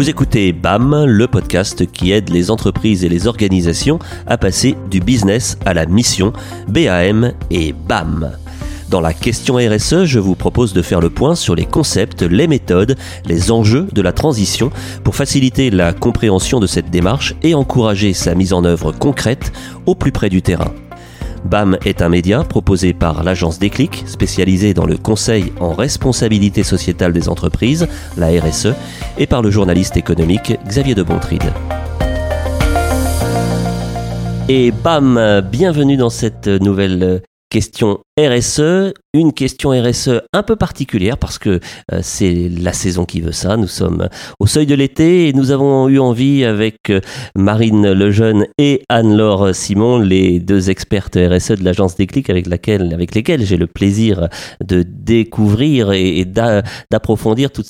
Vous écoutez BAM, le podcast qui aide les entreprises et les organisations à passer du business à la mission, BAM et BAM. Dans la question RSE, je vous propose de faire le point sur les concepts, les méthodes, les enjeux de la transition pour faciliter la compréhension de cette démarche et encourager sa mise en œuvre concrète au plus près du terrain. BAM est un média proposé par l'agence Déclic, spécialisée dans le conseil en responsabilité sociétale des entreprises, la RSE, et par le journaliste économique Xavier de Bontride. Et BAM, bienvenue dans cette nouvelle question RSE, une question RSE un peu particulière parce que euh, c'est la saison qui veut ça. Nous sommes au seuil de l'été et nous avons eu envie avec euh, Marine Lejeune et Anne-Laure Simon, les deux expertes RSE de l'agence Déclic avec, laquelle, avec lesquelles j'ai le plaisir de découvrir et, d'approfondir toute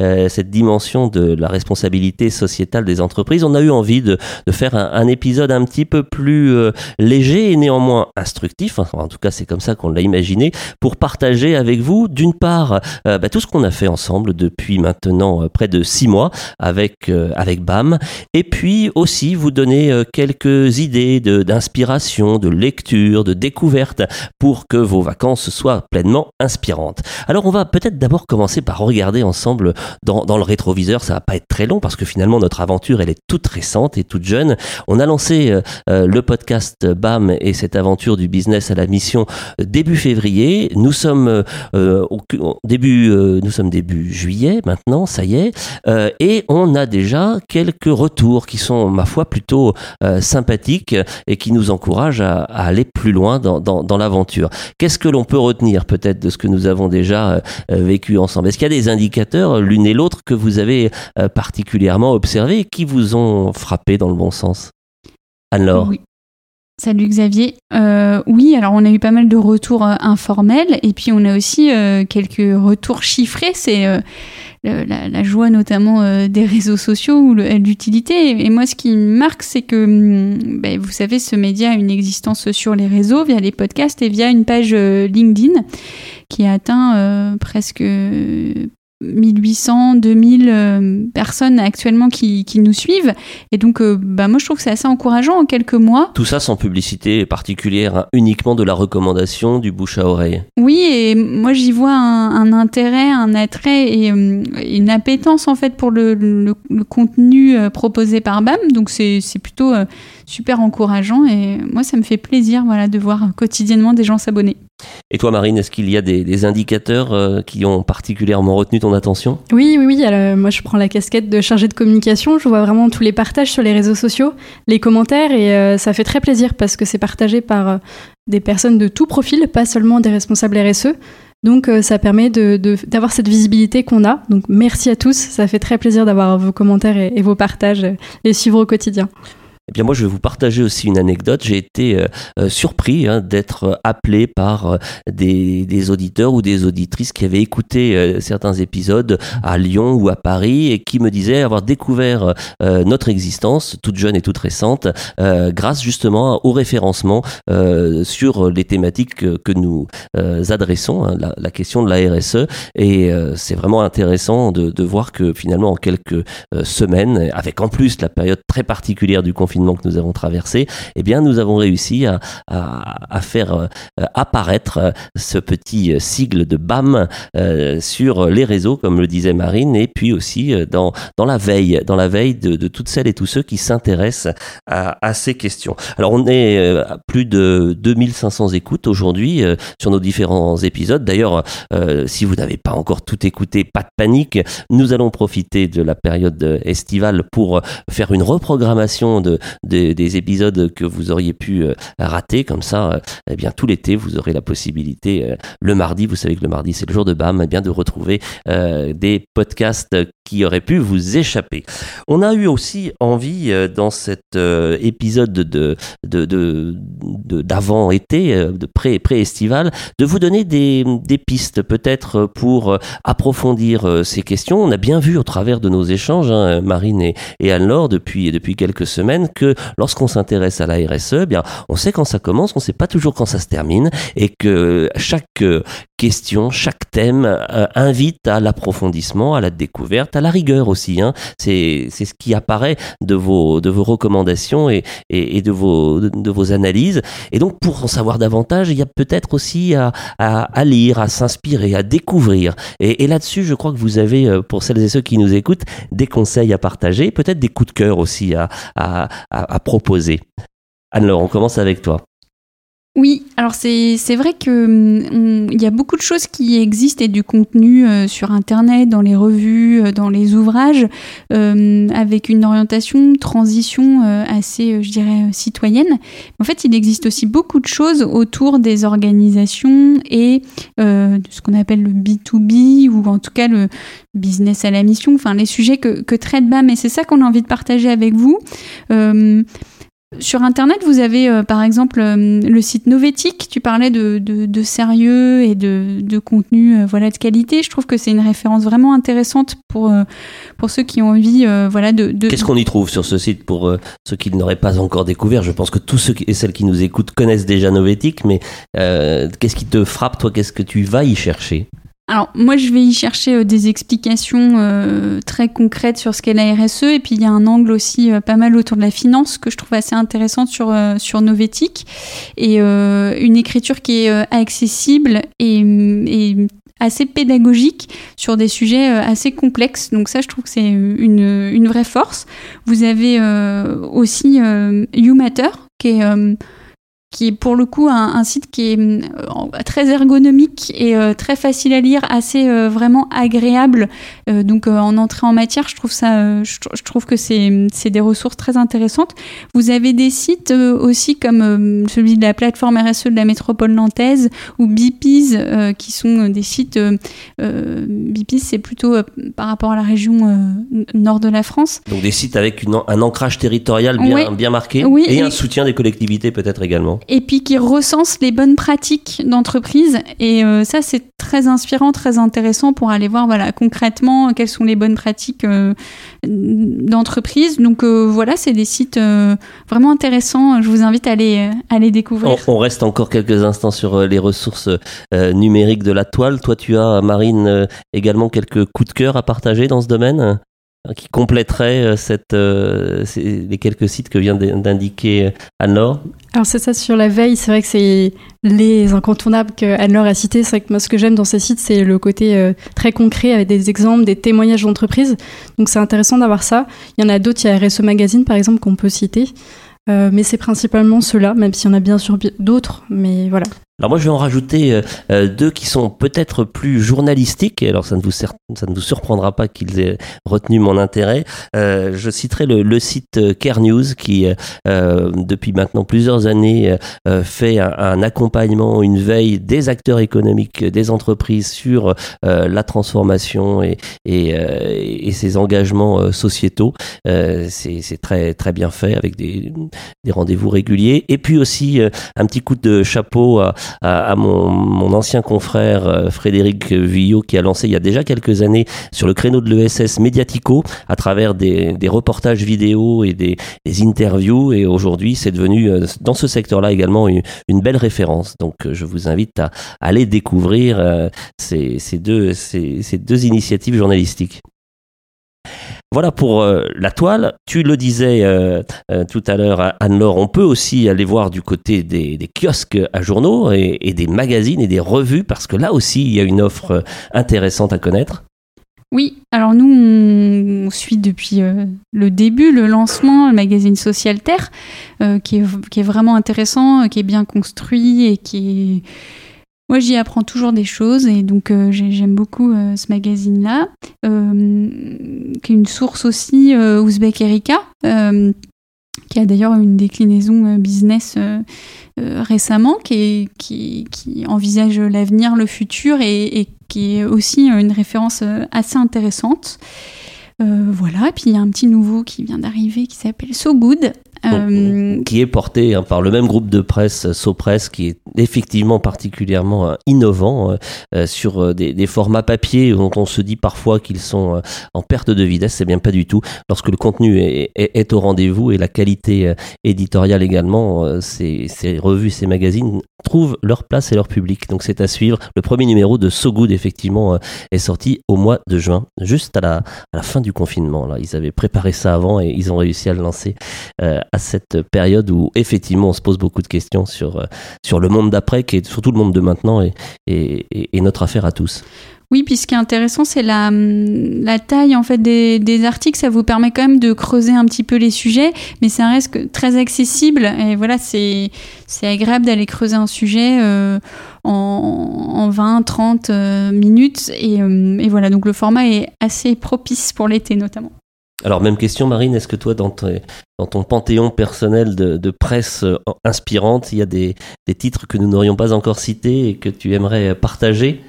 euh, cette dimension de la responsabilité sociétale des entreprises. On a eu envie de faire un, épisode un petit peu plus léger et néanmoins instructif. en tout cas, c'est comme ça qu'on l'a imaginé pour partager avec vous, d'une part, euh, bah, tout ce qu'on a fait ensemble depuis maintenant euh, près de six mois avec, euh, avec BAM, et puis aussi vous donner quelques idées d'inspiration, de, lecture, de découverte pour que vos vacances soient pleinement inspirantes. Alors on va peut-être d'abord commencer par regarder ensemble dans, dans le rétroviseur, ça va pas être très long parce que finalement notre aventure elle est toute récente et toute jeune. On a lancé le podcast BAM et cette aventure du business à la mission début février nous sommes euh, euh, début, euh, nous sommes début juillet maintenant, ça y est, et on a déjà quelques retours qui sont, ma foi, plutôt sympathiques et qui nous encouragent à, aller plus loin dans, dans, l'aventure. Qu'est-ce que l'on peut retenir peut-être de ce que nous avons déjà vécu ensemble? Est-ce qu'il y a des indicateurs, l'une et l'autre, que vous avez particulièrement observés et qui vous ont frappé dans le bon sens? Alors Salut Xavier. Euh, oui, alors on a eu pas mal de retours euh, informels et puis on a aussi euh, quelques retours chiffrés. C'est la, joie notamment des réseaux sociaux ou l'utilité. Et moi, ce qui me marque, c'est que, hum, ben, vous savez, ce média a une existence sur les réseaux via les podcasts et via une page LinkedIn qui a atteint presque 1800, 2000 euh, personnes actuellement qui, qui, nous suivent. Et donc, euh, bah, moi, je trouve que c'est assez encourageant en quelques mois. Tout ça sans publicité particulière, hein, uniquement de la recommandation, du bouche à oreille. Oui, et moi, j'y vois un, intérêt, un attrait et euh, une appétence, en fait, pour le, le, contenu proposé par BAM. Donc, c'est plutôt super encourageant et moi, ça me fait plaisir voilà, de voir quotidiennement des gens s'abonner. Et toi, Marine, est-ce qu'il y a des, indicateurs euh, qui ont particulièrement retenu ton attention? Oui, oui, oui. Alors, moi, je prends la casquette de chargée de communication. Je vois vraiment tous les partages sur les réseaux sociaux, les commentaires, et euh, ça fait très plaisir parce que c'est partagé par euh, des personnes de tout profil, pas seulement des responsables RSE. Donc, ça permet d'avoir cette visibilité qu'on a. Donc, merci à tous. Ça fait très plaisir d'avoir vos commentaires et, et vos partages, les suivre au quotidien. Eh bien, moi, je vais vous partager aussi une anecdote. J'ai été euh, euh, surpris hein, d'être appelé par euh, des, des, auditeurs ou des auditrices qui avaient écouté certains épisodes à Lyon ou à Paris et qui me disaient avoir découvert notre existence, toute jeune et toute récente, grâce justement au référencement sur les thématiques que, nous adressons, hein, la, la, question de la RSE. Et c'est vraiment intéressant de, de, voir que finalement, en quelques semaines, avec en plus la période très particulière du confinement, que nous avons traversé, eh bien, nous avons réussi à, à, faire euh, apparaître euh, ce petit euh, sigle de BAM sur les réseaux, comme le disait Marine, et puis aussi dans, dans la veille, dans la veille de, de toutes celles et tous ceux qui s'intéressent à, à, ces questions. Alors, on est à plus de 2500 écoutes aujourd'hui sur nos différents épisodes. D'ailleurs, si vous n'avez pas encore tout écouté, pas de panique. Nous allons profiter de la période estivale pour faire une reprogrammation de, des, épisodes que vous auriez pu euh, rater. Comme ça, euh, eh bien, tout l'été, vous aurez la possibilité, euh, le mardi, vous savez que le mardi, c'est le jour de BAM, eh bien, de retrouver des podcasts qui auraient pu vous échapper. On a eu aussi envie, dans cet épisode de, de, d'avant-été, de pré-estival, de vous donner des, des pistes peut-être pour approfondir ces questions. On a bien vu au travers de nos échanges, hein, Marine et, et Anne-Laure, depuis, depuis quelques semaines, que lorsqu'on s'intéresse à la RSE, eh bien, on sait quand ça commence, on sait pas toujours quand ça se termine, et que chaque question, chaque thème invite à l'approfondissement, à la découverte, à la rigueur aussi. Hein. C'est ce qui apparaît de vos, de vos recommandations et, et, de, vos, de, vos analyses. Et donc, pour en savoir davantage, il y a peut-être aussi à, à, lire, à s'inspirer, à découvrir. Et, et là-dessus, je crois que vous avez, euh, pour celles et ceux qui nous écoutent, des conseils à partager, peut-être des coups de cœur aussi à, à, à proposer. Anne-Laure, on commence avec toi. Oui, alors c'est vrai que hum, y a beaucoup de choses qui existent et du contenu euh, sur Internet, dans les revues, euh, dans les ouvrages, euh, avec une orientation, transition assez, je dirais, citoyenne. En fait, il existe aussi beaucoup de choses autour des organisations et de ce qu'on appelle le B2B ou en tout cas le business à la mission, enfin les sujets que, que traite BAM. Et c'est ça qu'on a envie de partager avec vous. Sur Internet, vous avez euh, par exemple euh, le site Novetic. Tu parlais de, sérieux et de, de contenu euh, voilà, de qualité. Je trouve que c'est une référence vraiment intéressante pour, pour ceux qui ont envie voilà, de... Qu'est-ce qu'on y trouve sur ce site pour ceux qui n'auraient pas encore découvert? Je pense que tous ceux et celles qui nous écoutent connaissent déjà Novetic, mais qu'est-ce qui te frappe, toi? Qu'est-ce que tu vas y chercher? Alors moi je vais y chercher euh, des explications euh, très concrètes sur ce qu'est la RSE et puis il y a un angle aussi euh, pas mal autour de la finance que je trouve assez intéressante sur sur Novetic. Et une écriture qui est accessible et, assez pédagogique sur des sujets assez complexes. Donc ça je trouve que c'est une, une vraie force. Vous avez aussi YouMatter qui est qui est pour le coup un, site qui est euh, très ergonomique et euh, très facile à lire, assez euh, vraiment agréable. donc en entrée en matière, je trouve ça, je, trouve que c'est des ressources très intéressantes. Vous avez des sites aussi comme celui de la plateforme RSE de la métropole nantaise ou BIPIS qui sont des sites. BIPIS, c'est plutôt par rapport à la région nord de la France. Donc des sites avec une, un ancrage territorial bien, bien marqué et, et un soutien des collectivités peut-être également et puis qui recense les bonnes pratiques d'entreprise. Et euh, ça, c'est très inspirant, très intéressant pour aller voir voilà, concrètement quelles sont les bonnes pratiques euh, d'entreprise. Donc euh, voilà, c'est des sites vraiment intéressants. Je vous invite à à les découvrir. On, reste encore quelques instants sur les ressources numériques de la toile. Toi, tu as, Marine, également quelques coups de cœur à partager dans ce domaine? Qui compléterait cette, les quelques sites que vient d'indiquer Anne-Laure alors c'est ça sur la veille, c'est vrai que c'est les incontournables que Anne-Laure a cités. C'est vrai que moi ce que j'aime dans ces sites, c'est le côté euh, très concret avec des exemples, des témoignages d'entreprise. Donc c'est intéressant d'avoir ça. Il y en a d'autres, il y a RSE Magazine par exemple qu'on peut citer. Euh, mais c'est principalement ceux-là, même s'il y en a bien sûr d'autres, mais voilà. Alors moi je vais en rajouter euh, euh, deux qui sont peut-être plus journalistiques, alors ça ne vous, ça ne vous surprendra pas qu'ils aient retenu mon intérêt. Euh, je citerai le, le, site Care News qui depuis maintenant plusieurs années fait un, accompagnement, une veille des acteurs économiques, des entreprises sur la transformation et, et, et ses engagements sociétaux. C'est très très bien fait avec des, des rendez-vous réguliers. Et puis aussi un petit coup de chapeau à à, mon, mon, ancien confrère euh, Frédéric Villot qui a lancé il y a déjà quelques années sur le créneau de l'ESS Mediatico à travers des, des reportages vidéo et des, des interviews et aujourd'hui c'est devenu euh, dans ce secteur-là également une, une, belle référence. Donc euh, je vous invite à, aller découvrir ces, ces, deux, ces, ces deux initiatives journalistiques. Voilà pour euh, la toile. Tu le disais euh, euh, tout à l'heure, Anne-Laure, on peut aussi aller voir du côté des, kiosques à journaux et, des magazines et des revues, parce que là aussi, il y a une offre intéressante à connaître. Oui, alors nous, on, suit depuis le début le lancement, le magazine Social Terre, qui, est, qui est vraiment intéressant, qui est bien construit et qui est moi, j'y apprends toujours des choses et donc euh, j'aime beaucoup euh, ce magazine-là, euh, qui est une source aussi Ouzbek Erika, qui a d'ailleurs une déclinaison business récemment, qui, envisage l'avenir, le futur et, et, qui est aussi une référence assez intéressante. voilà, et puis il y a un petit nouveau qui vient d'arriver qui s'appelle So Good, Euh, qui est porté hein, par le même groupe de presse, Sopress, qui est effectivement particulièrement euh, innovant euh, sur des, formats papier dont on se dit parfois qu'ils sont en perte de vitesse. C'est bien pas du tout. Lorsque le contenu est, au rendez-vous et la qualité éditoriale également, ces, ces, revues, ces magazines trouvent leur place et leur public. Donc c'est à suivre. Le premier numéro de So Good, effectivement, est sorti au mois de juin, juste à la, à la fin du confinement. Là. Ils avaient préparé ça avant et ils ont réussi à le lancer à cette période où effectivement on se pose beaucoup de questions sur, euh, sur le monde d'après, qui est surtout le monde de maintenant et, notre affaire à tous. Oui, puis ce qui est intéressant, c'est la, la taille en fait des, articles. Ça vous permet quand même de creuser un petit peu les sujets, mais c'est un reste très accessible. Et voilà, c'est agréable d'aller creuser un sujet euh, en, en, 20, 30 euh, minutes. Et, et, voilà, donc le format est assez propice pour l'été notamment. Alors, même question, Marine, est-ce que toi, dans, dans ton panthéon personnel de, presse euh, inspirante, il y a des, titres que nous n'aurions pas encore cités et que tu aimerais partager?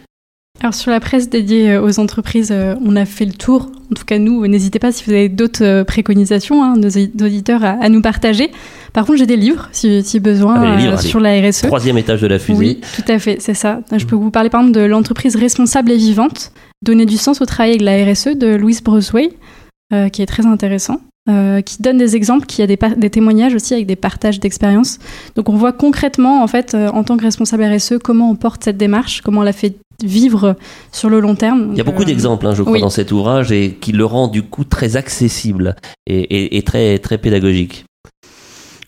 Alors sur la presse dédiée euh, aux entreprises, euh, on a fait le tour. En tout cas, nous, n'hésitez pas si vous avez d'autres préconisations, hein, nos auditeurs, à, nous partager. Par contre, j'ai des livres, si, besoin, ah, sur la RSE. Troisième étage de la fusée. Oui, tout à fait, c'est ça. Je peux vous parler par exemple de l'entreprise responsable et vivante, donner du sens au travail avec la RSE de Louise Brosway. Euh, qui est très intéressant. Euh, qui donne des exemples, qui a des, des témoignages aussi avec des partages d'expériences. Donc on voit concrètement, en fait, euh, en tant que responsable RSE, comment on porte cette démarche, comment on la fait vivre sur le long terme. Il y a beaucoup d'exemples, hein, je crois, dans cet ouvrage et qui le rend du coup très accessible et, et, très, très pédagogique.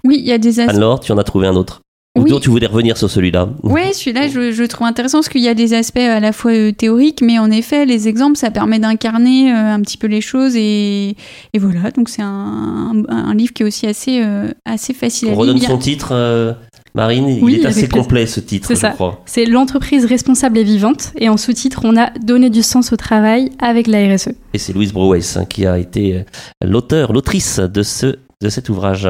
Oui, il y a des aspects. Alors, tu en as trouvé un autre? Oui. tu voulais revenir sur celui-là Oui, celui-là, je, je, trouve intéressant parce qu'il y a des aspects à la fois euh, théoriques, mais en effet, les exemples, ça permet d'incarner euh, un petit peu les choses. Et, et voilà, donc c'est un, un, livre qui est aussi assez, euh, assez facile On à lire. On redonne son titre, Marine Il est assez complet ce titre, je crois. C'est l'entreprise responsable et vivante. Et en sous-titre, on a donné du sens au travail avec la RSE. Et c'est Louise Brouwes hein, qui a été l'auteur, l'autrice de, ce, de cet ouvrage.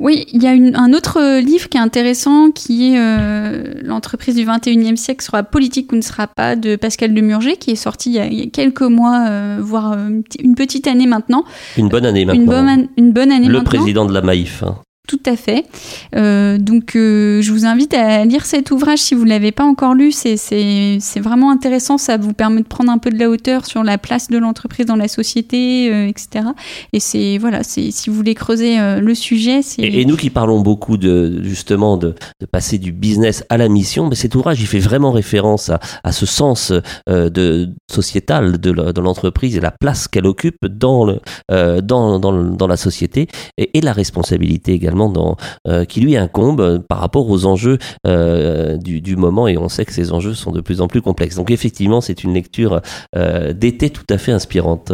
Oui, il y a un autre livre qui est intéressant qui est euh, L'entreprise du 21e siècle sera politique ou ne sera pas de Pascal Demurger qui est sorti il y a, quelques mois, euh, voire euh, une petite année maintenant. Une bonne année maintenant. Une, une bonne année Le président de la Maïf. Hein. Tout à fait. Euh, donc, euh, je vous invite à lire cet ouvrage si vous ne l'avez pas encore lu. C'est vraiment intéressant. Ça vous permet de prendre un peu de la hauteur sur la place de l'entreprise dans la société, euh, etc. Et c'est voilà, si vous voulez creuser le sujet. Et, et, nous qui parlons beaucoup de justement de, passer du business à la mission, mais cet ouvrage il fait vraiment référence à, ce sens sociétal de l'entreprise et la place qu'elle occupe dans la société et la responsabilité également euh, qui lui incombe euh, par rapport aux enjeux euh, du, moment et on sait que ces enjeux sont de plus en plus complexes. Donc effectivement, c'est une lecture d'été tout à fait inspirante.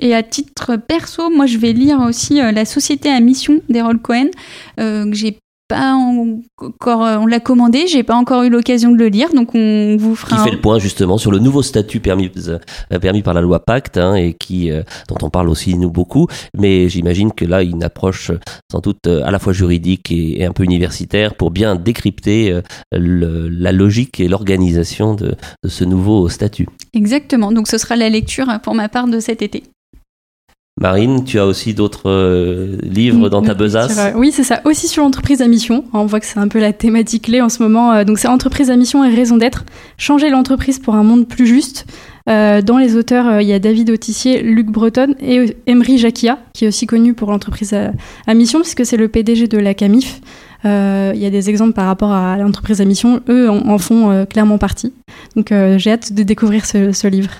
Et à titre perso, moi je vais lire aussi La Société à mission d'Errol Cohen, que j'ai pas encore, euh, on l'a commandé, j'ai pas encore eu l'occasion de le lire, donc on vous fera. Qui fait le point justement sur le nouveau statut permis, euh, permis par la loi Pacte hein, et qui, euh, dont on parle aussi nous beaucoup, mais j'imagine que là une approche sans doute à la fois juridique et, un peu universitaire pour bien décrypter la logique et l'organisation de ce nouveau statut. Exactement, donc ce sera la lecture pour ma part de cet été. Marine, tu as aussi d'autres euh, livres dans ta besace? Oui, c'est ça. Aussi sur l'entreprise à mission. On voit que c'est un peu la thématique clé en ce moment. Euh, donc c'est entreprise à mission et raison d'être. Changer l'entreprise pour un monde plus juste. Euh, dans les auteurs, il y a David Autissier, Luc Breton et Emery Jacquia, qui est aussi connu pour l'entreprise à, mission, puisque c'est le PDG de la CAMIF. Il y a des exemples par rapport à l'entreprise à mission. Eux en, font clairement partie. Donc j'ai hâte de découvrir ce livre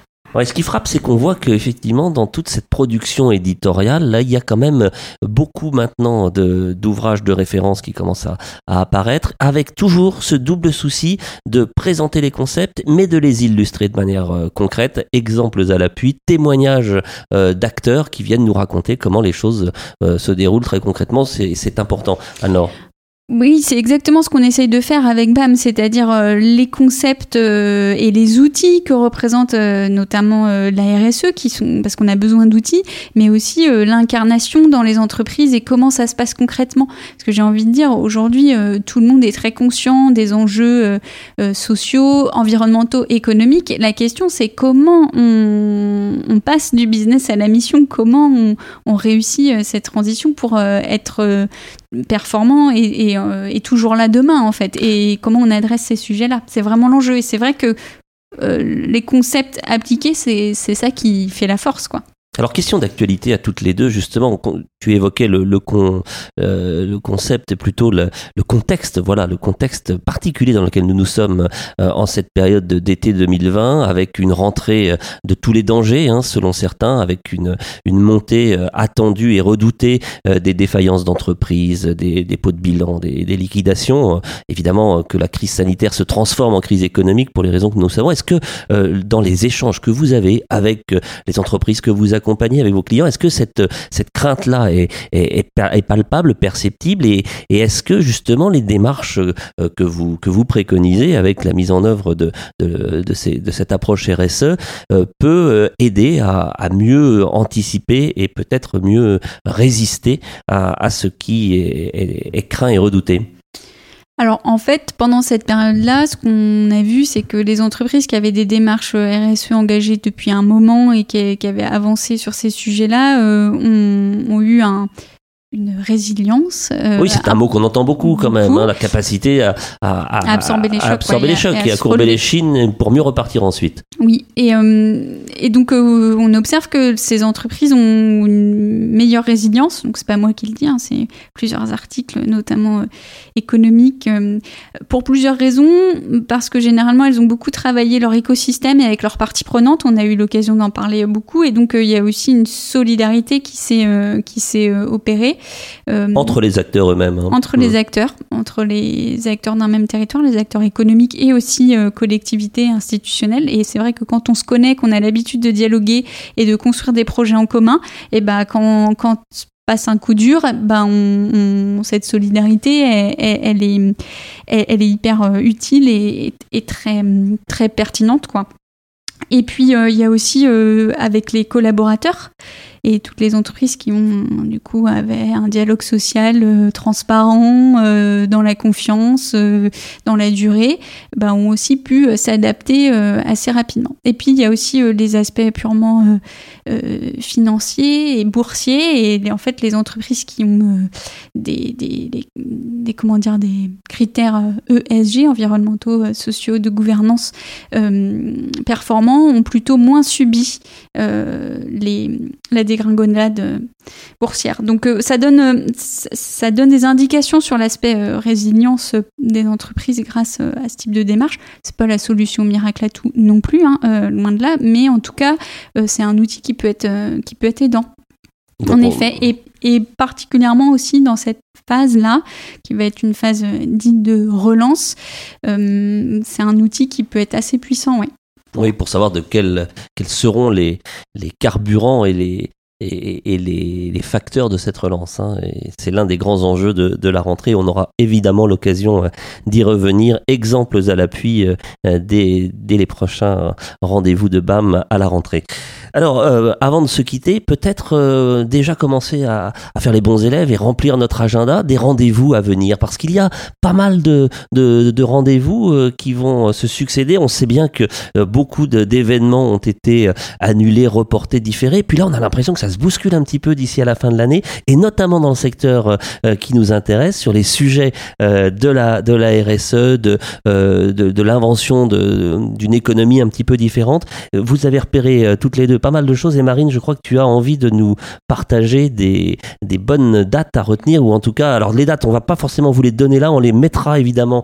ce qui frappe, c'est qu'on voit qu'effectivement, dans toute cette production éditoriale, là, il y a quand même beaucoup maintenant d'ouvrages de, référence qui commencent à, apparaître, avec toujours ce double souci de présenter les concepts, mais de les illustrer de manière euh, concrète, exemples à l'appui, témoignages euh, d'acteurs qui viennent nous raconter comment les choses euh, se déroulent très concrètement. C'est important. Alors, Oui, c'est exactement ce qu'on essaye de faire avec BAM, c'est-à-dire euh, les concepts euh, et les outils que représente euh, notamment la RSE, qui sont parce qu'on a besoin d'outils, mais aussi l'incarnation dans les entreprises et comment ça se passe concrètement. Parce que j'ai envie de dire, aujourd'hui, tout le monde est très conscient des enjeux sociaux, environnementaux, économiques. La question, c'est comment on, passe du business à la mission, comment on réussit cette transition pour être performant euh, et, toujours là demain en fait et comment on adresse ces sujets-là? C'est vraiment l'enjeu et c'est vrai que euh, les concepts appliqués, c'est ça qui fait la force quoi. Alors, question d'actualité à toutes les deux, justement, tu évoquais le, le, con, euh, le concept, plutôt le, le, contexte, voilà, le contexte particulier dans lequel nous nous sommes euh, en cette période d'été 2020, avec une rentrée euh, de tous les dangers, hein, selon certains, avec une, une montée attendue et redoutée des défaillances d'entreprises, des, des pots de bilan, des, des liquidations. évidemment que la crise sanitaire se transforme en crise économique pour les raisons que nous savons. Est-ce que dans les échanges que vous avez avec les entreprises que vous accompagnez, avec vos clients. Est-ce que cette, crainte-là est, palpable, perceptible Et, est-ce que justement les démarches euh, que vous, préconisez avec la mise en œuvre de, cette approche RSE euh, peut euh, aider à, mieux anticiper et peut-être mieux résister à, ce qui est craint et redouté? Alors en fait, pendant cette période-là, ce qu'on a vu, c'est que les entreprises qui avaient des démarches RSE engagées depuis un moment et qui, avaient avancé sur ces sujets-là euh, ont, eu un, une résilience. Euh, oui, c'est un mot qu'on entend beaucoup quand même, hein, la capacité à, à, absorber les chocs, absorber les chocs et, à, courber les chines pour mieux repartir ensuite. Oui, et, euh, et donc euh, on observe que ces entreprises ont une meilleure résilience. Donc c'est pas moi qui le dis, hein, c'est plusieurs articles, notamment économiques, pour plusieurs raisons. Parce que généralement elles ont beaucoup travaillé leur écosystème et avec leurs parties prenantes. On a eu l'occasion d'en parler beaucoup, et donc il y a aussi une solidarité qui s'est qui Euh, entre les acteurs eux-mêmes. Hein. Entre les acteurs, entre les acteurs d'un même territoire, les acteurs économiques et aussi euh, collectivités institutionnelles. Et c'est vrai que quand on se connaît, qu'on a l'habitude de dialoguer et de construire des projets en commun, et ben quand, quand passe un coup dur, ben on, cette solidarité, elle, est, elle, est hyper euh, utile et, et, très, très pertinente, quoi. Et puis il y a aussi avec les collaborateurs et toutes les entreprises qui ont du coup avaient un dialogue social euh, transparent euh, dans la confiance euh, dans la durée ben, ont aussi pu s'adapter assez rapidement. Et puis il y a aussi les aspects purement financiers et boursiers et en fait les entreprises qui ont des, des, des, comment dire des critères ESG environnementaux sociaux de gouvernance performants ont plutôt moins subi les la dégringolade euh, boursière. Donc euh, ça donne euh, ça donne des indications sur l'aspect résilience des entreprises grâce à ce type de démarche. C'est pas la solution miracle à tout non plus, hein, loin de là, mais en tout cas c'est un outil qui peut être qui peut être aidant. en effet, et, et, particulièrement aussi dans cette phase-là, qui va être une phase dite de relance, c'est un outil qui peut être assez puissant, ouais. Oui, pour savoir de quels, quels seront les, les carburants et les, et, les, facteurs de cette relance. Hein. C'est l'un des grands enjeux de, la rentrée. On aura évidemment l'occasion euh, d'y revenir. Exemples à l'appui euh, dès, dès, les prochains rendez-vous de BAM à la rentrée. Alors, euh, avant de se quitter, peut-être déjà commencer à, à, faire les bons élèves et remplir notre agenda des rendez-vous à venir, parce qu'il y a pas mal de, de, de rendez-vous qui vont se succéder. On sait bien que beaucoup d'événements ont été annulés, reportés, différés. Puis là, on a l'impression que ça se bouscule un petit peu d'ici à la fin de l'année, et notamment dans le secteur euh, euh, qui nous intéresse, sur les sujets euh, de la de la RSE, de de, de l'invention d'une économie un petit peu différente. Vous avez repéré toutes les deux pas mal de choses, et Marine, je crois que tu as envie de nous partager des des bonnes dates à retenir, ou en tout cas, alors les dates, on va pas forcément vous les donner là, on les mettra évidemment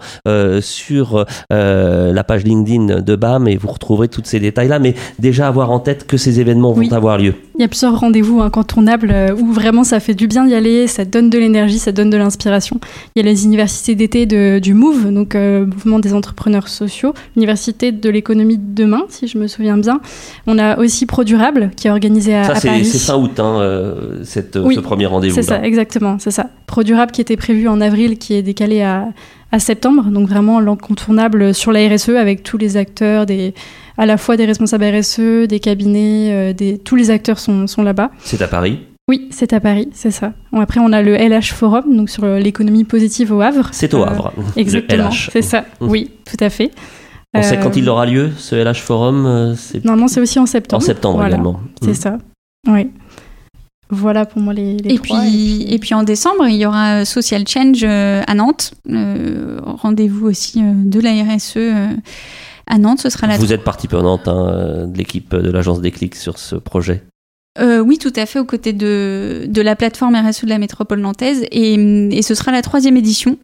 sur la page LinkedIn de BAM, et vous retrouverez tous ces détails là, mais déjà avoir en tête que ces événements vont avoir lieu. Il y a plusieurs rendez-vous incontournables euh, où vraiment ça fait du bien d'y aller, ça donne de l'énergie, ça donne de l'inspiration. Il y a les universités d'été du MOVE, donc euh, Mouvement des entrepreneurs sociaux, l'université de l'économie de demain, si je me souviens bien. On a aussi ProDurable qui est organisé à, ça, Paris. C'est fin août, hein, cette, ce premier rendez-vous. C'est ça, exactement, c'est ça. ProDurable qui était prévu en avril, qui est décalé à, à septembre, donc vraiment l'incontournable sur la RSE avec tous les acteurs, des, à la fois des responsables RSE, des cabinets, des, tous les acteurs sont, sont là-bas. C'est à Paris? Oui, c'est à Paris, c'est ça. Après, on a le LH Forum, donc sur l'économie positive au Havre. C'est au Havre. exactement, c'est ça. Mmh. Oui, tout à fait. On sait quand il aura lieu, ce LH Forum Normalement, c'est aussi en septembre. En septembre également. C'est mmh. ça. Oui. Voilà pour moi les, les et, puis, et, puis, en décembre, il y aura Social Change à Nantes. Euh, Rendez-vous aussi de la RSE à Nantes. Ce sera la Vous êtes partie prenante hein, de l'équipe de l'agence Déclic sur ce projet euh, oui, tout à fait, aux côtés de, de la plateforme RSE de la métropole nantaise. Et, et, ce sera la troisième édition.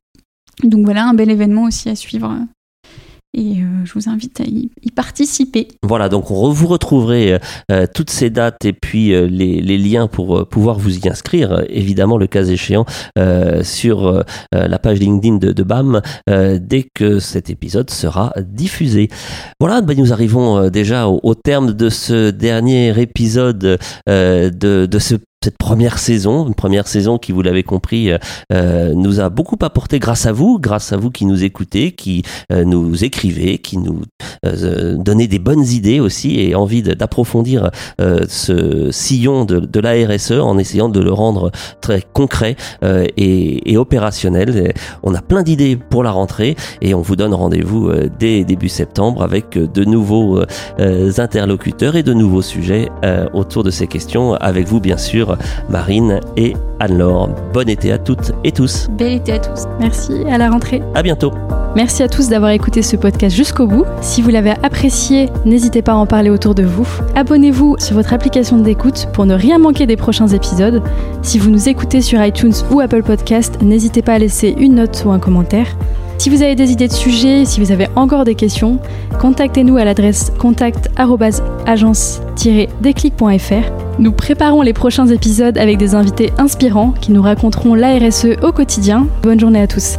Donc voilà, un bel événement aussi à suivre et euh, je vous invite à y, participer. Voilà, donc on, vous retrouverez euh, euh, toutes ces dates et puis les, les, liens pour pouvoir vous y inscrire, évidemment le cas échéant, sur la page LinkedIn de, de BAM dès que cet épisode sera diffusé. Voilà, ben, nous arrivons déjà au, au, terme de ce dernier épisode de, de ce cette première saison, une première saison qui, vous l'avez compris, euh, euh, nous a beaucoup apporté grâce à vous, grâce à vous qui nous écoutez, qui euh, nous écrivez, qui nous donnez des bonnes idées aussi et envie d'approfondir ce sillon de, de, la RSE en essayant de le rendre très concret et, et, opérationnel. On a plein d'idées pour la rentrée et on vous donne rendez-vous dès début septembre avec de nouveaux interlocuteurs et de nouveaux sujets autour de ces questions, avec vous bien sûr Marine et Anne-Laure. Bon été à toutes et tous. Bel été à tous. Merci, à la rentrée. À bientôt. Merci à tous d'avoir écouté ce podcast jusqu'au bout. Si vous l'avez apprécié, n'hésitez pas à en parler autour de vous. Abonnez-vous sur votre application d'écoute pour ne rien manquer des prochains épisodes. Si vous nous écoutez sur iTunes ou Apple Podcast, n'hésitez pas à laisser une note ou un commentaire. Si vous avez des idées de sujets, si vous avez encore des questions, contactez-nous à l'adresse contact-agence-déclic.fr. Nous préparons les prochains épisodes avec des invités inspirants qui nous raconteront l'ARSE au quotidien. Bonne journée à tous.